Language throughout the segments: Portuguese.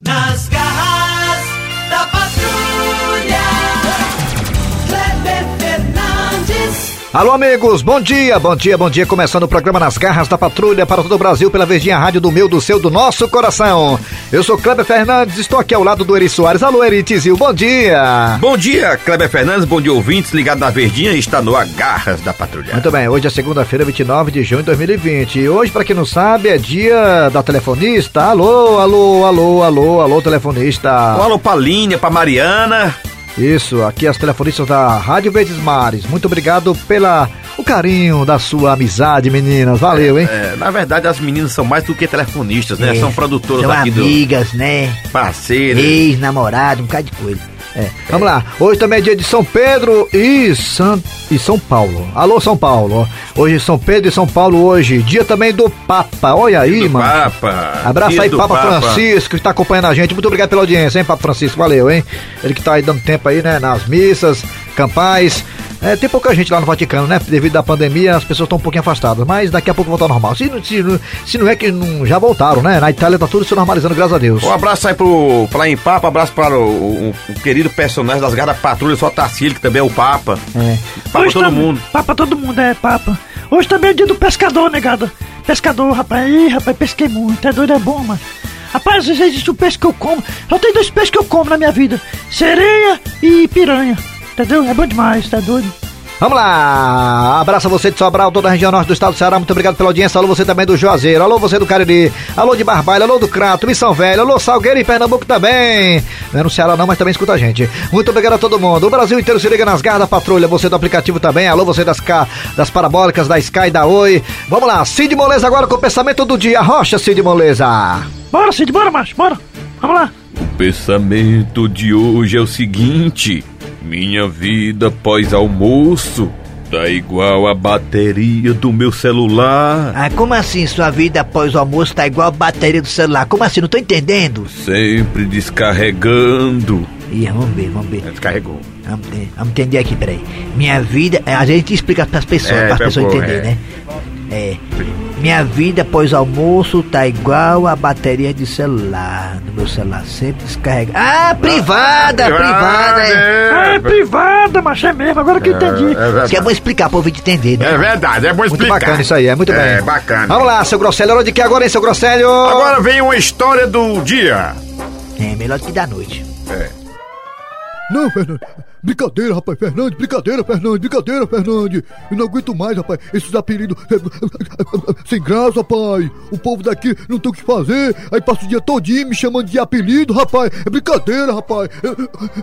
Nas Alô, amigos, bom dia, bom dia, bom dia. Começando o programa Nas Garras da Patrulha para todo o Brasil pela Verdinha Rádio do meu, do seu, do nosso coração. Eu sou Kleber Fernandes, estou aqui ao lado do Eri Soares. Alô, Eri Tizil, bom dia. Bom dia, Kleber Fernandes, bom dia ouvintes, ligado na Verdinha e está no Agarras da Patrulha. Muito bem, hoje é segunda-feira, 29 de junho de 2020. E hoje, para quem não sabe, é dia da telefonista. Alô, alô, alô, alô, alô, telefonista. Um alô pra Línia, pra Mariana. Isso, aqui as telefonistas da Rádio Verdes Mares. Muito obrigado pela o carinho da sua amizade, meninas. Valeu, hein? É, na verdade, as meninas são mais do que telefonistas, né? É, São produtoras São aqui amigas, né? do parceiro. Ex-namorado, um bocado de coisa. É. Vamos lá, hoje também é dia de São Pedro e, San... e São Paulo. Alô, São Paulo. Hoje São Pedro e São Paulo hoje. Dia também do Papa. Olha aí, do mano. Papa. Abraço Dia aí, do Papa, Francisco, que está acompanhando a gente. Muito obrigado pela audiência, hein, Papa Francisco? Valeu, hein? Ele que tá aí dando tempo aí, né, nas missas, campais. É, tem pouca gente lá no Vaticano, né? Devido à pandemia, as pessoas estão um pouquinho afastadas, mas daqui a pouco voltar ao normal. Se, não- se, não- se não é que não, já voltaram, né? Na Itália tá tudo se normalizando, graças a Deus. Um abraço aí pro, pra em Papa, abraço para o, o- o querido personagem das garras da patrulha, só Tarcílio, que também é o Papa. É. Papa Hoje todo também- mundo. Papa todo mundo, é papa. Hoje também é dia do pescador, negado. Pescador, rapaz. Ih, rapaz, pesquei muito. É doido, é bom, mano. Rapaz, às vezes existe um peixe que eu como. Só tem dois peixes que eu como na minha vida: sereia e piranha. Entendeu? É bom demais, tá doido? Vamos lá! Abraço a você de Sobral, toda a região norte do estado do Ceará. Muito obrigado pela audiência. Alô, você também do Juazeiro. Alô, você do Cariri. Alô, de Barbalha. Alô, do Crato. Missão Velha. Alô, Salgueiro e Pernambuco também. Não é no Ceará, não, mas também escuta a gente. Muito obrigado a todo mundo. O Brasil inteiro se liga nas garras da patrulha. Você do aplicativo também. Alô, você das, K, das parabólicas, da Sky, da Oi. Vamos lá. Cid Moleza agora com o pensamento do dia. Rocha, Cid Moleza. Bora, Cid, bora, macho, bora. Vamos lá. O pensamento de hoje é o seguinte: minha vida pós-almoço tá igual a bateria do meu celular. Ah, como assim sua vida após o almoço tá igual a bateria do celular? Como assim? Não tô entendendo. Sempre descarregando. Ih, vamos ver, vamos ver. Descarregou. Vamos, ter- vamos entender aqui, peraí. Minha vida. é, A gente explica pras pessoas, É, para as pessoas entenderem, é. né? É. Minha vida após almoço tá igual a bateria de celular. No meu celular sempre descarrega. Ah, privada, privada. é. Ah, é privada, macho, é mesmo. Agora que eu entendi. Isso que é bom explicar pro ouvinte entender, né? É verdade, é bom Muito explicar. bacana isso aí, é muito bem. É bacana. Vamos lá, seu Grosselho. Hora de que agora, hein, seu Grosselho? Agora vem uma história do dia. É melhor do que da noite. Não, Fernando. Brincadeira, rapaz. Fernandes, brincadeira, Fernandes, brincadeira, Fernandes. Eu não aguento mais, rapaz. Esses apelidos sem graça, rapaz. O povo daqui não tem o que fazer. Aí passa o dia todinho me chamando de apelido, rapaz. É brincadeira, rapaz.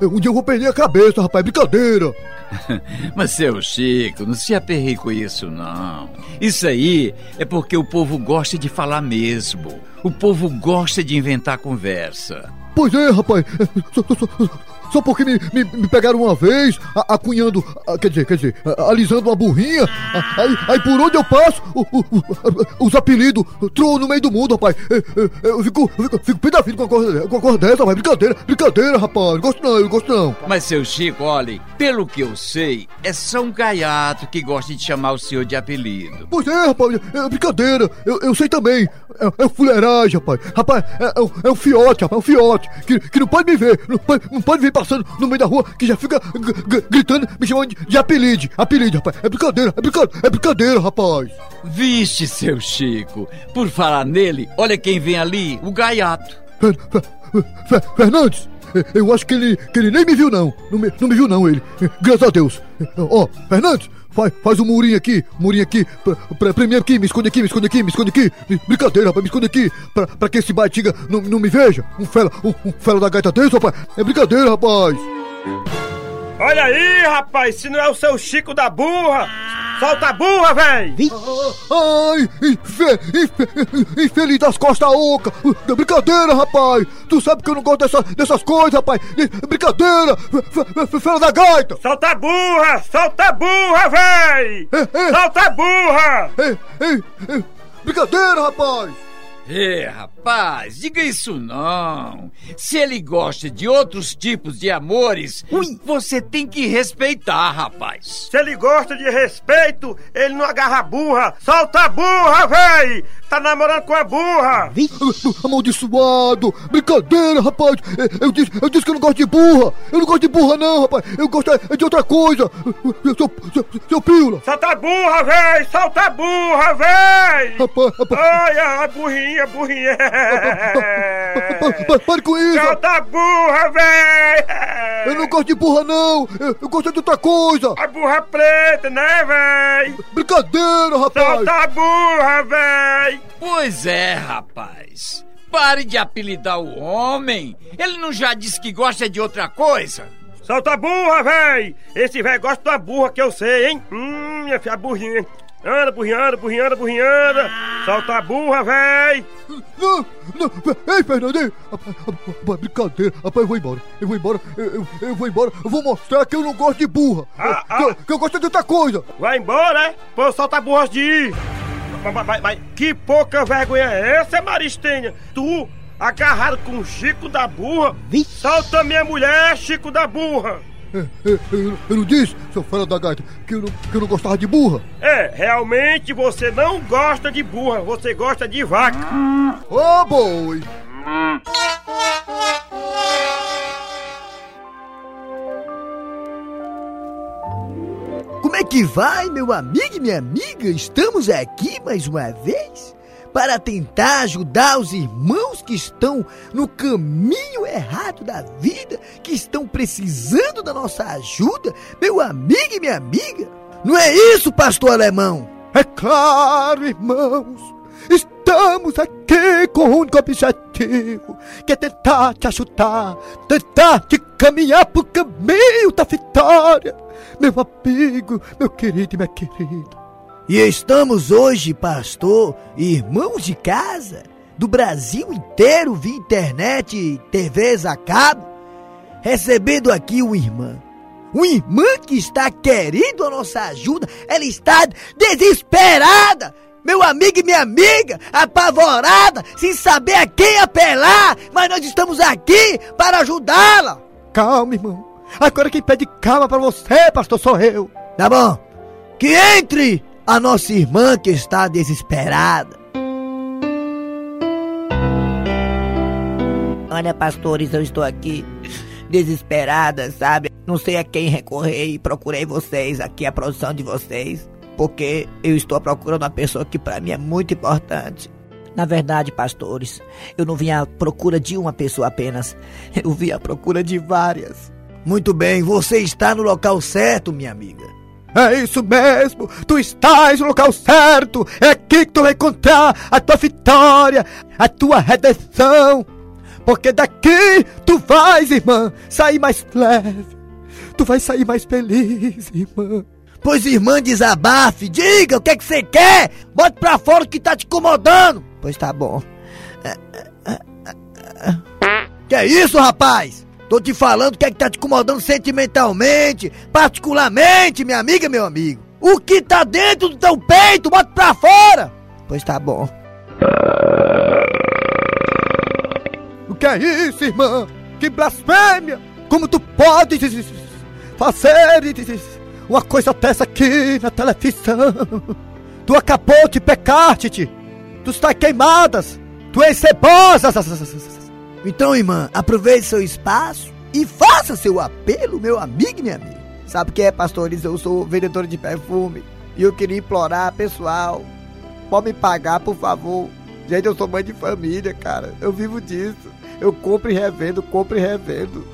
Um dia eu vou perder a cabeça, rapaz. Brincadeira. Mas, seu Chico, não se aperrei com isso, não. Isso aí é porque o povo gosta de falar mesmo. O povo gosta de inventar conversa. Pois é, rapaz. Só, só- só- só porque me, me- me pegaram uma vez a- acunhando, a- quer dizer, quer dizer, a- alisando uma burrinha. a- Aí, aí por onde eu passo, o- o- o- os apelidos troam no meio do mundo, rapaz. Eu, eu- eu fico, eu fico, vida com uma coisa, com uma coisa dessa, rapaz. Brincadeira, brincadeira, rapaz. Não gosto não, eu não gosto não. Mas, seu Chico, olhe, pelo que eu sei, é São Gaiato que gosta de chamar o senhor de apelido. Pois é, rapaz, é brincadeira. Eu, eu sei também. É, é fuleiragem, rapaz. Rapaz, é, é, um- é um fiote, rapaz, é um fiote. Que, que não pode me ver. Não pode, não pode vir passando no meio da rua que já fica gritando, me chamando de, de apelido. Apelido, rapaz. É brincadeira, é brincadeira, é brincadeira, rapaz. Vixe, seu Chico, por falar nele, olha quem vem ali, o Gaiato. Fer- Fer- Fer- Fernandes, eu acho que ele, que ele nem me viu, não. Não me, não me viu, não, ele. Graças a Deus. Ó, Fernandes, faz, faz um murinho aqui, murinho aqui. Pra, pra, aqui, me esconde aqui, me esconde aqui, me esconde aqui. Brincadeira, rapaz, me esconde aqui. Pra, pra que esse batiga não, não me veja. Um fela, um, um fela da gaita desse, rapaz. É brincadeira, rapaz. Olha aí, rapaz, se não é o seu Chico da burra, solta a burra, véi! Ai, infe, infe, infeliz das costas oca. Brincadeira, rapaz. Tu sabe que eu não gosto dessa, dessas coisas, rapaz. Brincadeira. Fe- fe- Fela da gaita. Solta a burra, solta a burra, véi! Solta a burra! Ei, ei, ei, brincadeira, rapaz! É, rapaz. Rapaz, diga isso não. Se ele gosta de outros tipos de amores, você tem que respeitar, rapaz. Se ele gosta de respeito, ele não agarra a burra. Solta a burra, véi! Tá namorando com a burra! Amaldiçoado! Brincadeira, rapaz! Eu, eu, disse, eu disse que eu não gosto de burra! Eu não gosto de burra, não, rapaz! Eu gosto é de outra coisa! Seu, seu, seu pílula! Solta a burra, véi! Solta a burra, véi! Rapaz, rapaz! Ai, ai, burrinha, burrinha! Pa- Pare com isso! Solta a burra, véi! Eu não gosto de burra, não! Eu, eu gosto de outra coisa! A burra preta, né, véi? Brincadeira, rapaz! Solta a burra, véi! Pois é, rapaz. Pare de apelidar o homem. Ele não já disse que gosta de outra coisa? Solta a burra, véi! Esse véi gosta da burra que eu sei, hein? Hum, minha filha, a burrinha. Anda, burrinha, anda, burrinha, anda, burrinha, anda. Solta a burra, véi! Não, não, ei, Fernandinho! Rapaz, rapaz, brincadeira, rapaz, eu vou embora, eu vou embora, eu, eu, eu vou embora, eu vou mostrar que eu não gosto de burra, Ah, que, eu, ah. que eu gosto de outra coisa! Vai embora, é? Pô, solta a burra de ir. Mas, mas, mas, mas que pouca vergonha é essa, Maristenha? Tu, agarrado com o Chico da burra? Solta minha mulher, Chico da burra! Eu, eu não disse, seu fera da gaita, que eu, não, que eu não gostava de burra? É, realmente você não gosta de burra, você gosta de vaca. Ô, boi! Como é que vai, meu amigo e minha amiga? Estamos aqui mais uma vez para tentar ajudar os irmãos que estão no caminho errado da vida, que estão precisando da nossa ajuda, meu amigo e minha amiga. Não é isso, pastor alemão? É claro, irmãos, estamos aqui com o único objetivo, que é tentar te ajudar, tentar te caminhar pro caminho da vitória, meu amigo, meu querido e minha querida. E estamos hoje, pastor, irmãos de casa, do Brasil inteiro, via internet TVs a cabo, recebendo aqui uma irmã. Uma irmã que está querendo a nossa ajuda, ela está desesperada, meu amigo e minha amiga, apavorada, sem saber a quem apelar, mas nós estamos aqui para ajudá-la. Calma, irmão, agora quem pede calma pra você, pastor, sou eu. Tá bom? Que entre a nossa irmã que está desesperada. Olha, pastores, eu estou aqui desesperada, sabe? Não sei a quem recorrer e procurei vocês aqui, a produção de vocês, porque eu estou procurando uma pessoa que para mim é muito importante. Na verdade, pastores, eu não vim à procura de uma pessoa apenas, eu vim à procura de várias. Muito bem, você está no local certo, minha amiga. É isso mesmo, tu estás no local certo, é aqui que tu vai encontrar a tua vitória, a tua redenção. Porque daqui tu vais, irmã, sair mais leve, tu vais sair mais feliz, irmã. Pois, irmã, desabafe, diga o que é que você quer, bote pra fora o que tá te incomodando. Pois tá bom. Que é isso, rapaz? Tô te falando o que é que tá te incomodando sentimentalmente, particularmente, minha amiga, meu amigo. O que tá dentro do teu peito, bota pra fora. Pois tá bom. Que é isso, irmã? Que blasfêmia! Como tu podes fazer uma coisa dessa aqui na televisão? Tu acabou de pecar, Titi! Tu está queimadas! Tu és cebosa! Então, irmã, aproveite seu espaço e faça seu apelo, meu amigo e minha amiga. Sabe o que é, pastores? Eu sou vendedor de perfume e eu queria implorar, pessoal, pode me pagar, por favor. Gente, eu sou mãe de família, cara. Eu vivo disso. Eu compro e revendo, compro e revendo.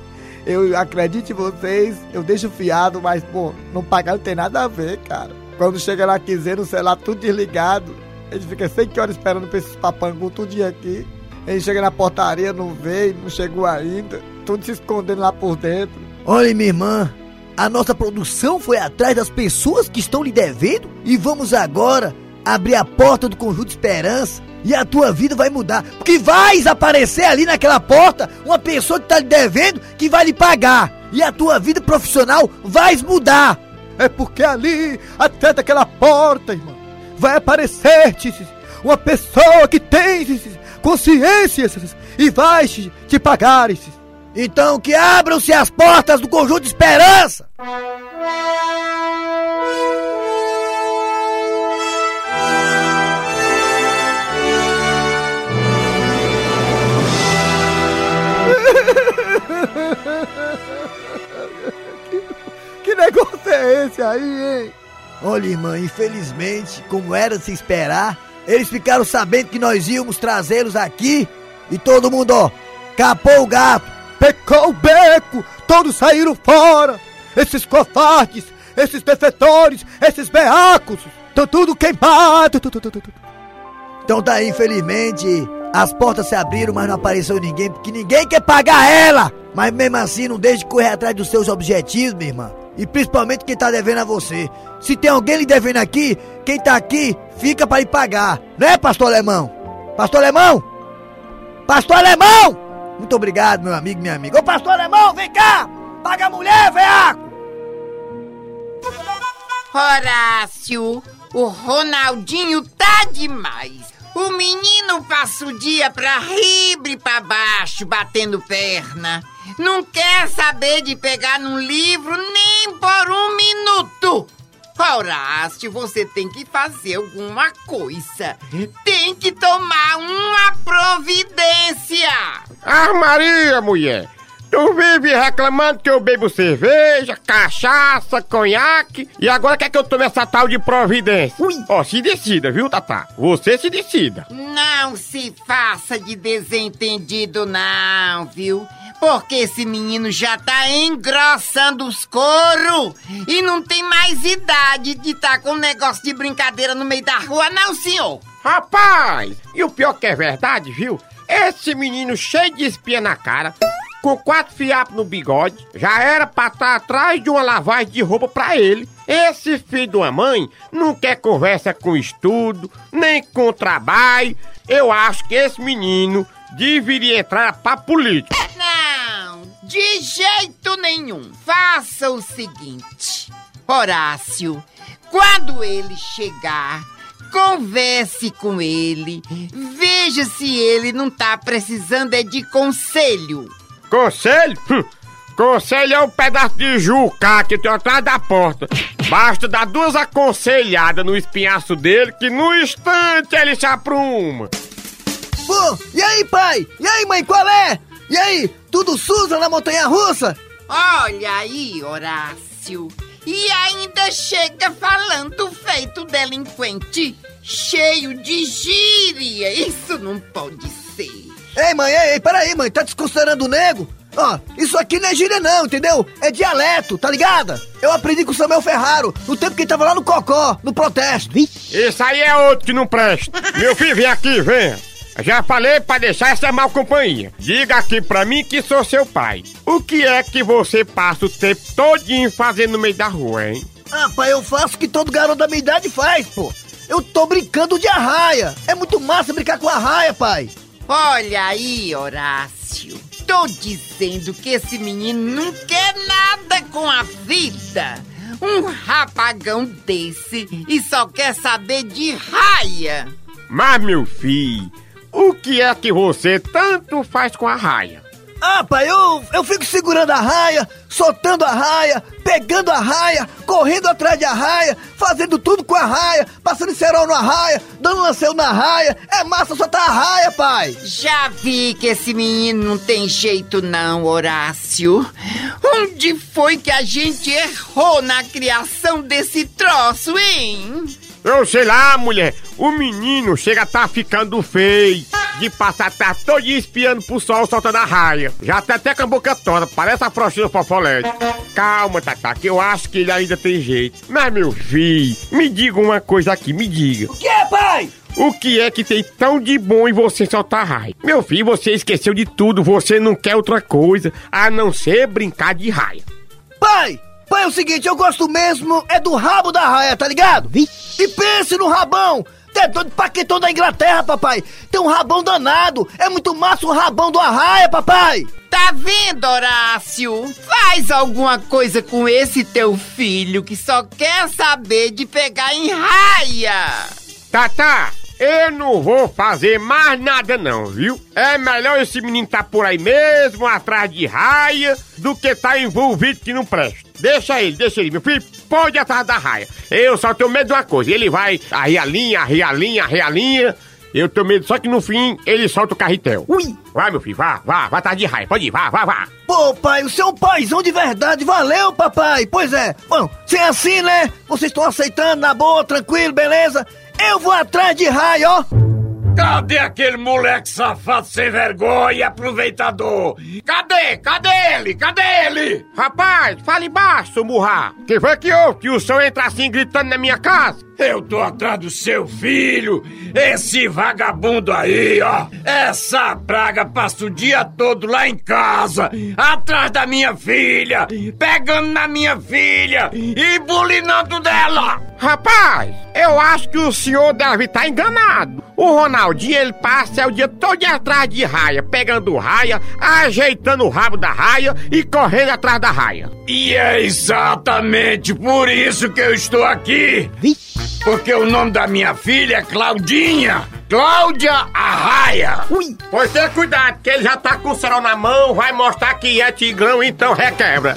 Eu acredito em vocês, eu deixo fiado, mas, pô, não pagar não tem nada a ver, cara. Quando chega na quinzena, o celular tudo desligado. A gente fica 100 horas esperando pra esses papangu tudo dia aqui. A gente chega na portaria, não veio, não chegou ainda. Tudo se escondendo lá por dentro. Olha, minha irmã, a nossa produção foi atrás das pessoas que estão lhe devendo e vamos agora abrir a porta do Conjunto Esperança e a tua vida vai mudar. Porque vai aparecer ali naquela porta uma pessoa que está lhe devendo que vai lhe pagar. E a tua vida profissional vai mudar. É porque ali, atrás daquela porta, irmão, vai aparecer uma pessoa que tem consciência e vai te, pagares. Então que abram-se as portas do conjunto de esperança. Negócio é esse aí, hein? Olha, irmã, infelizmente, como era de se esperar, eles ficaram sabendo que nós íamos trazê-los aqui e todo mundo, ó, capou o gato. Pecou o beco, todos saíram fora. Esses covardes, esses defetores, esses beacos, estão tudo queimado. Então daí, infelizmente, as portas se abriram, mas não apareceu ninguém, porque ninguém quer pagar ela. Mas mesmo assim, não deixe de correr atrás dos seus objetivos, minha irmã. E principalmente quem tá devendo a você. Se tem alguém lhe devendo aqui, quem tá aqui, fica pra lhe pagar. Né, pastor alemão? Pastor alemão? Pastor alemão! Muito obrigado, meu amigo, minha amiga. Ô, pastor alemão, vem cá! Paga a mulher, veaco! Horácio, o Ronaldinho tá demais. O menino passa o dia pra ribre pra baixo, batendo perna. Não quer saber de pegar num livro nem por um minuto. Horácio, você tem que fazer alguma coisa. Tem que tomar uma providência. Ah, Maria, mulher! Tu vive reclamando que eu bebo cerveja, cachaça, conhaque e agora quer que eu tome essa tal de providência. Ó, se decida, viu, Tatá? Você se decida. Não se faça de desentendido, não, viu? Porque esse menino já tá engrossando os coros e não tem mais idade de tá com um negócio de brincadeira no meio da rua, não, senhor. Rapaz, e o pior que é verdade, viu? Esse menino cheio de espinha na cara, com quatro fiapos no bigode, já era pra estar atrás de uma lavagem de roupa pra ele. Esse filho de uma mãe não quer conversa com estudo, nem com trabalho. Eu acho que esse menino deveria entrar pra política. Não, de jeito nenhum. Faça o seguinte, Horácio, quando ele chegar, converse com ele, veja se ele não tá precisando é de conselho. Conselho? Hum, Conselho é um pedaço de juca que tem atrás da porta. Basta dar duas aconselhadas no espinhaço dele que no instante ele se apruma. Pô, e aí, pai? E aí, mãe, qual é? E aí, tudo Susan na montanha russa? Olha aí, Horácio. E ainda chega falando feito delinquente, cheio de gíria. Isso não pode ser. Ei, mãe, ei, ei, peraí, mãe, tá desconsiderando o nego? Ó, isso aqui não é gíria não, entendeu? É dialeto, tá ligada? Eu aprendi com o Samuel Ferraro, no tempo que ele tava lá no Cocó, no protesto. Isso aí é outro que não presta. Meu filho, vem aqui, vem. Já falei pra deixar essa mal companhia. Diga aqui pra mim que sou seu pai. O que é que você passa o tempo todinho fazendo no meio da rua, hein? Ah, pai, eu faço o que todo garoto da minha idade faz, pô. Eu tô brincando de arraia. É muito massa brincar com arraia, pai. Olha aí, Horácio. Tô dizendo que esse menino não quer nada com a vida. Um rapagão desse e só quer saber de raia. Mas, meu filho, o que é que você tanto faz com a raia? Ah, pai, eu, eu fico segurando a raia, soltando a raia, pegando a raia, correndo atrás de a raia, fazendo tudo com a raia, passando cerol na raia, dando lanceio na raia. É massa soltar a raia, pai. Já vi que esse menino não tem jeito não, Horácio. Onde foi que a gente errou na criação desse troço, hein? Eu sei lá, mulher, o menino chega a tá ficando feio. De passar a tarde todo dia espiando pro sol soltando a raia. Já tá até com a boca toda, parece a frouxinha fofolete. Calma, Tatá, que eu acho que ele ainda tem jeito. Mas, meu filho, me diga uma coisa aqui, me diga. O que é, pai? O que é que tem tão de bom em você soltar raia? Meu filho, você esqueceu de tudo, você não quer outra coisa a não ser brincar de raia. Pai! Pai, é o seguinte, eu gosto mesmo é do rabo da raia, tá ligado? E pense no rabão! Tem doido paquetão da Inglaterra, papai! Tem um rabão danado! É muito massa o rabão do arraia, papai! Tá vendo, Horácio? Faz alguma coisa com esse teu filho que só quer saber de pegar em raia. Tatá, eu não vou fazer mais nada não, viu? É melhor esse menino tá por aí mesmo, atrás de raia, do que tá envolvido que não presta. Deixa ele, deixa ele, meu filho, pode ir atrás da raia. Eu só tenho medo de uma coisa, ele vai arrear a linha, arrear a linha, arrear a linha. Eu tenho medo só que no fim ele solta o carretel. Ui! Vai, meu filho, vá, vá, vá atrás de raia, pode ir, vá, vá, vá. Pô, pai, o seu paizão de verdade, valeu, papai. Pois é, bom, se é assim, né? Vocês estão aceitando, na boa, tranquilo, beleza? Eu vou atrás de raio, ó. Cadê aquele moleque safado sem vergonha e aproveitador? Cadê? Cadê ele? Cadê ele? Rapaz, fale baixo, murra. Que foi que houve que o senhor entra assim gritando na minha casa? Eu tô atrás do seu filho, esse vagabundo aí, ó. Essa praga passa o dia todo lá em casa, atrás da minha filha, pegando na minha filha e bulinando dela. Rapaz, eu acho que o senhor deve estar enganado. O Ronaldinho, ele passa o dia todo atrás de raia, pegando raia, ajeitando o rabo da raia e correndo atrás da raia. E é exatamente por isso que eu estou aqui. Porque o nome da minha filha é Claudinha. Cláudia Arraia. Ui! Pois tenha cuidado, que ele já tá com o cerol na mão, vai mostrar que é tigrão, então requebra.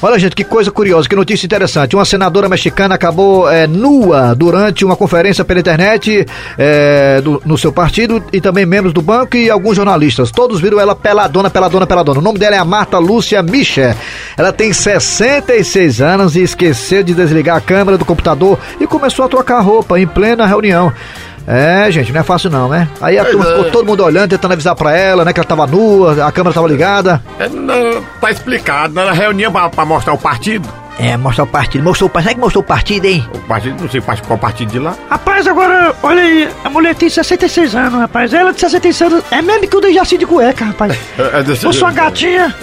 Olha, gente, que coisa curiosa, que notícia interessante. Uma senadora mexicana acabou é, nua durante uma conferência pela internet é, do- no seu partido e também membros do banco e alguns jornalistas. Todos viram ela peladona, peladona, peladona. O nome dela é a Marta Lúcia Micha. Ela tem 66 anos e esqueceu de desligar a câmera do computador e começou a trocar roupa em plena reunião. É, gente, não é fácil não, né? Aí a turma ficou todo mundo olhando, tentando avisar pra ela, né, que ela tava nua, a câmera tava ligada. É, não, tá explicado, na reunião pra, pra mostrar o partido. É, mostrar o partido. Mostrou o partido. Será que mostrou o partido, hein? O partido, não sei qual partido de lá. Rapaz, agora, olha aí, a mulher tem 66 anos, rapaz. Ela de 66 anos é mesmo que o Dejaci de cueca, rapaz. É, é desse Eu sou uma gatinha.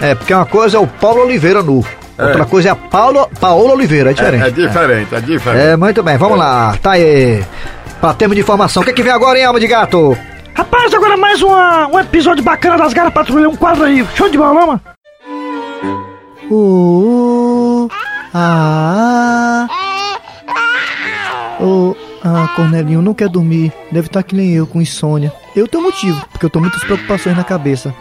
É, porque uma coisa é o Paulo Oliveira nu. Outra coisa é a Paulo, Paola Oliveira, é diferente. É, é diferente, é diferente. É, muito bem, vamos lá. Tá aí. Pra termos de informação. O que, que vem agora, hein, alma de gato? Rapaz, agora mais uma, um episódio bacana das Garras Patrulha, um quadro aí. Show de bola, mano. Oh, ah, oh, ah, Cornelinho não quer dormir. Deve estar que nem eu, com insônia. Eu tenho motivo, porque eu tô muitas preocupações na cabeça.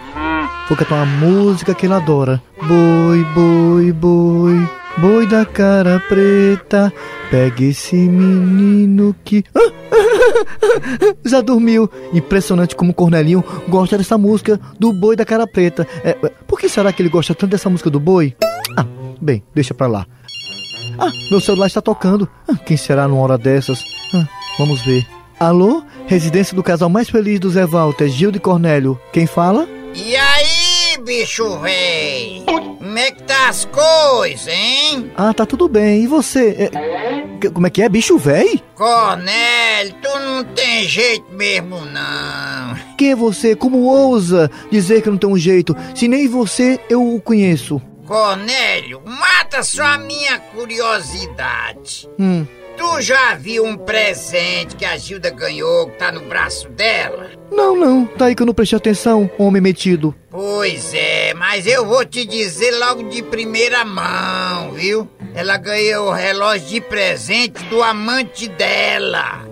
Vou cantar uma música que ele adora. Boi, boi, boi, boi da cara preta. Pega esse menino que. Já dormiu. Impressionante como o Cornelinho gosta dessa música do boi da cara preta. É, é, por que será que ele gosta tanto dessa música do boi? Ah, bem, deixa pra lá. Ah, meu celular está tocando. Ah, quem será numa hora dessas? Ah, vamos ver. Alô? Residência do casal mais feliz do Zé Walter, Gildo e Cornélio. Quem fala? E aí, bicho véi? Como é que tá as coisas, hein? Ah, tá tudo bem. E você? É, como é que é? Bicho véi? Cornélio, tu não tem jeito mesmo, não. Quem é você? Como ousa dizer que não tem um jeito? Se nem você eu o conheço. Cornélio, mata só a minha curiosidade. Hum. Tu já viu um presente que a Gilda ganhou que tá no braço dela? Não, não. Tá aí que eu não prestei atenção, homem metido. Pois é, mas eu vou te dizer logo de primeira mão, viu? Ela ganhou o relógio de presente do amante dela.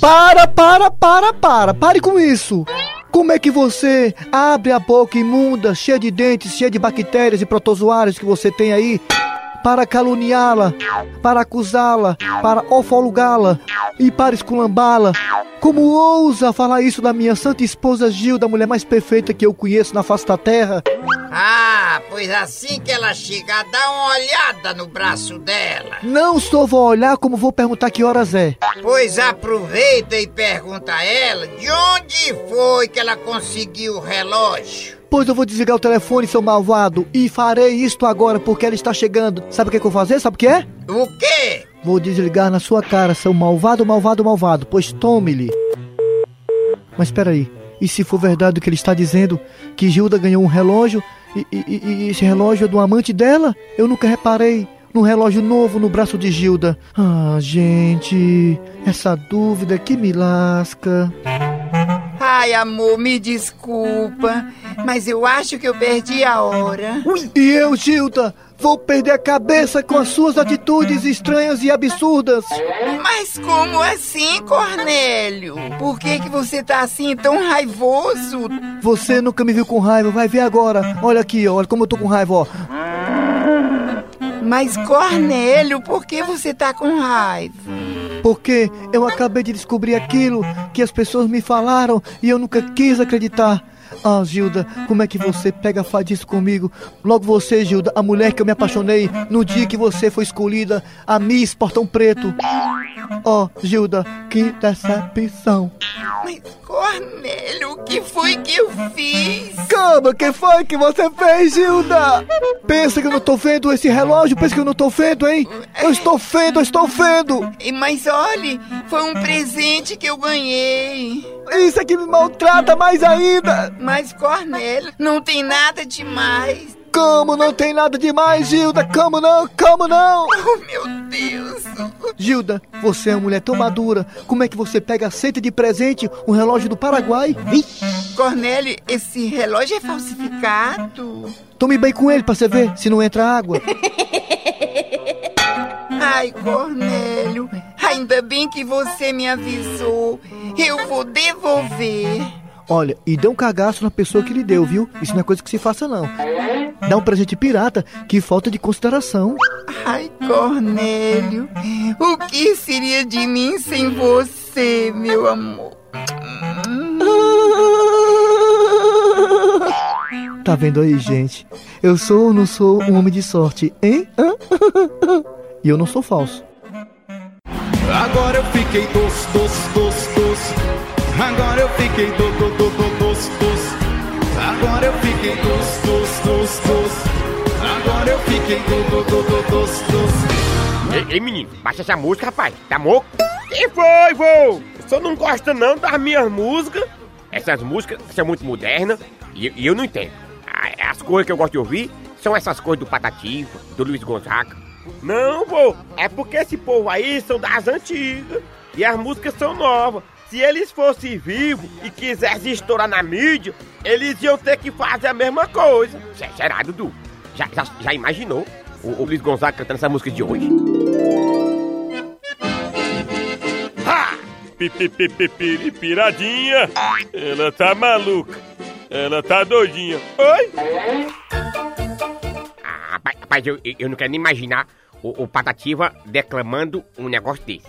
Para, para, para, para. Pare com isso. Como é que você abre a boca imunda, cheia de dentes, cheia de bactérias e protozoários que você tem aí, para caluniá-la, para acusá-la, para ofalugá-la e para esculambá-la? Como ousa falar isso da minha santa esposa Gilda, a mulher mais perfeita que eu conheço na face da terra? Ah, pois assim que ela chegar, dá uma olhada no braço dela. Não só vou olhar como vou perguntar que horas é. Pois aproveita e pergunta a ela de onde foi que ela conseguiu o relógio. Pois eu vou desligar o telefone, seu malvado, e farei isto agora porque ela está chegando. Sabe o que, que eu vou fazer? Sabe o que é? O quê? Vou desligar na sua cara, seu malvado, malvado, malvado, pois tome-lhe. Mas espera aí, e se for verdade o que ele está dizendo, que Gilda ganhou um relógio, e, e- e- e esse relógio é do amante dela? Eu nunca reparei. num relógio novo no braço de Gilda? Ah, gente, essa dúvida que me lasca. Ai, amor, me desculpa, mas eu acho que eu perdi a hora. E eu, Gilda, vou perder a cabeça com as suas atitudes estranhas e absurdas. Mas como assim, Cornélio? Por que, que você tá assim tão raivoso? Você nunca me viu com raiva, vai ver agora. Olha aqui, olha como eu tô com raiva, ó. Mas, Cornélio, por que você tá com raiva? Porque eu acabei de descobrir aquilo que as pessoas me falaram e eu nunca quis acreditar. Ah, Gilda, como é que você pega faz comigo? Logo você, Gilda, a mulher que eu me apaixonei no dia que você foi escolhida, a Miss Portão Preto. Oh, Gilda, que decepção. Mas, Cornélio, o que foi que eu fiz? Calma, que foi que você fez, Gilda? Pensa que eu não tô vendo esse relógio? Pensa que eu não tô vendo, hein? Eu estou vendo, eu estou vendo. Mas olhe, foi um presente que eu ganhei. Isso é que me maltrata mais ainda. Mas, Cornélio, não tem nada demais. Como não tem nada demais, Gilda? Como não? Como não? Oh, meu Deus! Gilda, você é uma mulher tão madura. Como é que você pega aceita de presente um relógio do Paraguai? Cornélio, esse relógio é falsificado? Tome bem com ele pra você ver se não entra água. Ai, Cornélio, ainda bem que você me avisou. Eu vou devolver. Olha, e dê um cagaço na pessoa que lhe deu, viu? Isso não é coisa que se faça, não. Dá um presente pirata, que falta de consideração. Ai, Cornélio, o que seria de mim sem você, meu amor? Tá vendo aí, gente? Eu sou ou não sou um homem de sorte, hein? E eu não sou falso. Agora eu fiquei doce, doce, doce, doce. Agora eu fiquei do, do, do, do, doce, doce. Agora eu fiquei doce, doce, doce, doce. Agora eu fiquei do, do, do, do, doce, doce. Ei, ei, menino, baixa essa música, rapaz. Tá moco? Que foi, vô? Você não gosta não das minhas músicas? Essas músicas são muito modernas e, e eu não entendo. As coisas que eu gosto de ouvir são essas coisas do Patativa, do Luiz Gonzaga. Não, vô, é porque esse povo aí são das antigas e as músicas são novas. Se eles fossem vivos e quisessem estourar na mídia, eles iam ter que fazer a mesma coisa. Será, Dudu? Já, já, já imaginou o, o Luiz Gonzaga cantando essa música de hoje? Ha! Piradinha! Ela tá maluca! Ela tá doidinha! Oi? Ah, rapaz, rapaz, eu, eu não quero nem imaginar o, o Patativa declamando um negócio desse.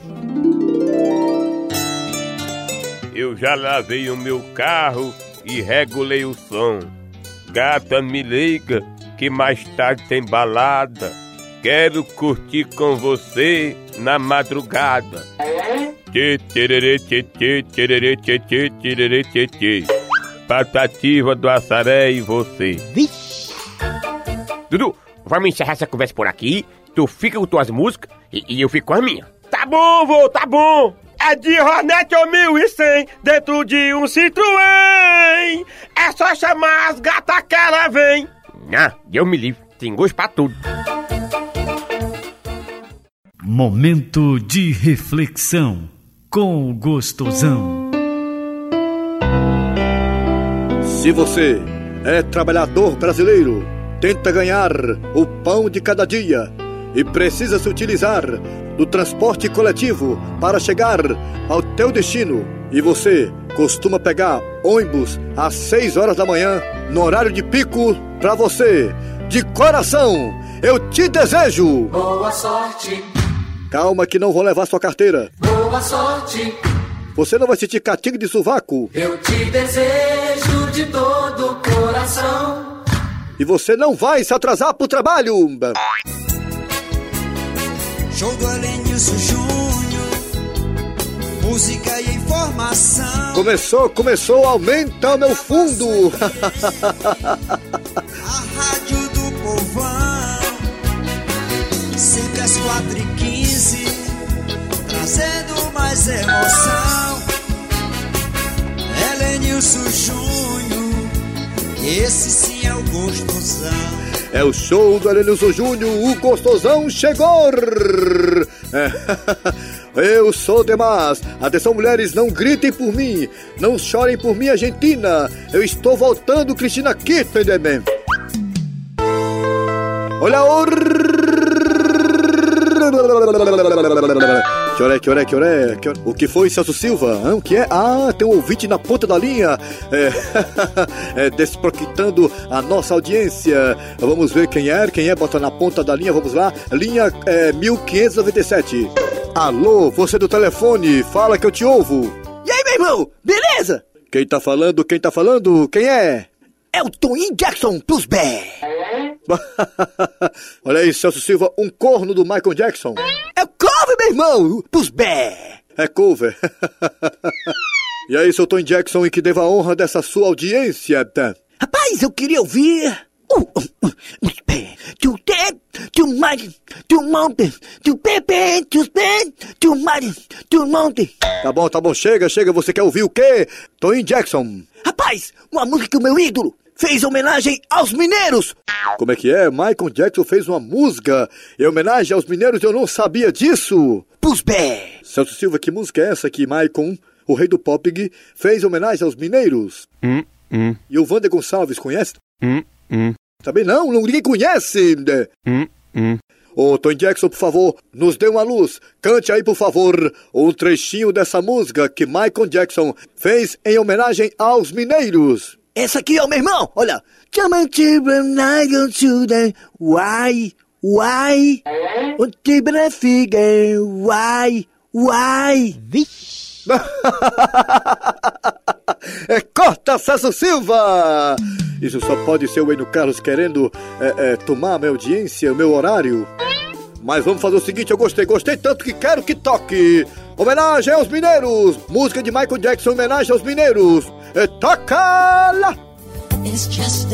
Eu já lavei o meu carro e regulei o som. Gata, me liga que mais tarde tem balada. Quero curtir com você na madrugada. Patativa do Assaré e você. Vixe. Dudu, vamos encerrar essa conversa por aqui. Tu fica com tuas músicas e, e eu fico com as minhas. Tá bom, vô, tá bom. É de Hornet ou 1100 dentro de um Citroën. É só chamar as gatas que ela vem. Ah, Deus me livre. Tem gosto pra tudo. Momento de reflexão com o gostosão. Se você é trabalhador brasileiro, tenta ganhar o pão de cada dia e precisa se utilizar do transporte coletivo para chegar ao teu destino, e você costuma pegar ônibus às 6 horas da manhã, no horário de pico, para você, de coração, eu te desejo. Boa sorte, Calma que não vou levar sua carteira. boa sorte. Você não vai sentir catinga de sovaco Eu te desejo de todo o coração. e você não vai se atrasar pro trabalho. Show do Elenilson Júnior. Música e informação. Começou, começou, aumenta o meu fundo. A rádio do povão. Sempre às quatro e quinze. Trazendo mais emoção. Elenilson Júnior. Esse sim é o gostosão. É o show do Elenilson Júnior, o gostosão chegou! É. Eu sou demais. Atenção, mulheres, não gritem por mim. Não chorem por mim, Argentina. Eu estou voltando, Cristina Kirchner. Olha o... Que hora é, que hora é, que hora é? Que hora- O que foi, Celso Silva? Hã? O que é? Ah, tem um ouvinte na ponta da linha. É, é, desproquitando a nossa audiência. Vamos ver quem é, quem é, bota na ponta da linha, vamos lá. Linha é, 1597. Alô, você do telefone, fala que eu te ouvo. E aí, meu irmão? Beleza? Quem tá falando, quem tá falando, quem é? É o Toninho Jackson plus Bé. Olha aí, Celso Silva, um corno do Michael Jackson. É o meu irmão, plus Bé. É cover. e aí, seu Tony Jackson, e que deva a honra dessa sua audiência. tá? Rapaz, eu queria ouvir. Uh, uh, uh. To dead, to mighty, to mountain, to pepe, to stand, to mighty, to mountain. Tá bom, tá bom, chega, chega. Você quer ouvir o quê? Tony Jackson. Rapaz, uma música que o meu ídolo fez homenagem aos mineiros. Como é que é? Michael Jackson fez uma música em homenagem aos mineiros eu não sabia disso. Pus. Celso Silva, que música é essa que Michael, o rei do pop, fez homenagem aos mineiros? Hum, hum, E o Wander Gonçalves, conhece? hum, hum, Também não, não ninguém conhece. né? hum, hum. Ô, Tony Jackson, por favor, nos dê uma luz. Cante aí, por favor, um trechinho dessa música que Michael Jackson fez em homenagem aos mineiros. Essa aqui, ó, meu irmão, olha. Why, why? O Tibra figa, why, why? Vixe. É corta, Celso Silva! Isso só pode ser o Eno Carlos querendo é, é, tomar a minha audiência, o meu horário. Mas vamos fazer o seguinte, eu gostei, gostei tanto que quero que toque. Homenagem aos mineiros! Música de Michael Jackson, homenagem aos mineiros. É, toca lá! It's just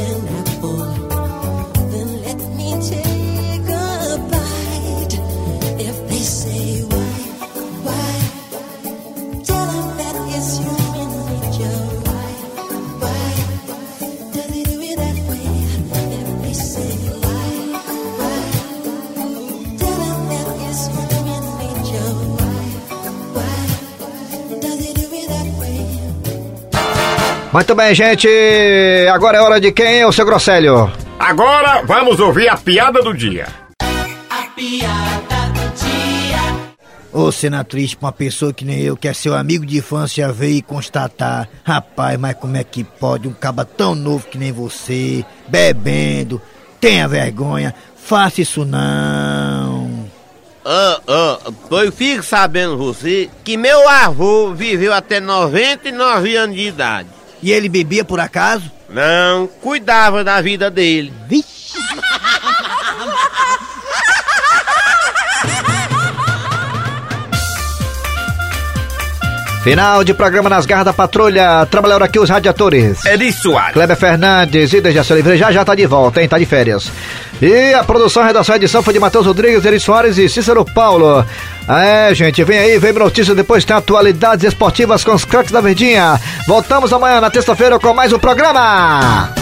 Muito bem, gente. Agora é hora de quem, o seu Grosselho? Agora vamos ouvir a piada do dia. A piada do dia. Ô, cena triste pra uma pessoa que nem eu, que é seu amigo de infância, veio e constatar. Rapaz, mas como é que pode um caba tão novo que nem você, bebendo, tenha vergonha, faça isso não. Ah, ah, pois fique sabendo você que meu avô viveu até 99 anos de idade. E ele bebia por acaso? Não, cuidava da vida dele. Vixe. Final de programa nas garras da patrulha. Trabalharam aqui os radiadores. Eri Soares. Kleber Fernandes e Dejaci Oliveira já já tá de volta, hein? Tá de férias. E a produção, a redação e edição foi de Matheus Rodrigues, Eri Soares e Cícero Paulo. É, gente, vem aí, vem notícias, depois tem atualidades esportivas com os craques da Verdinha. Voltamos amanhã, na terça-feira, com mais um programa.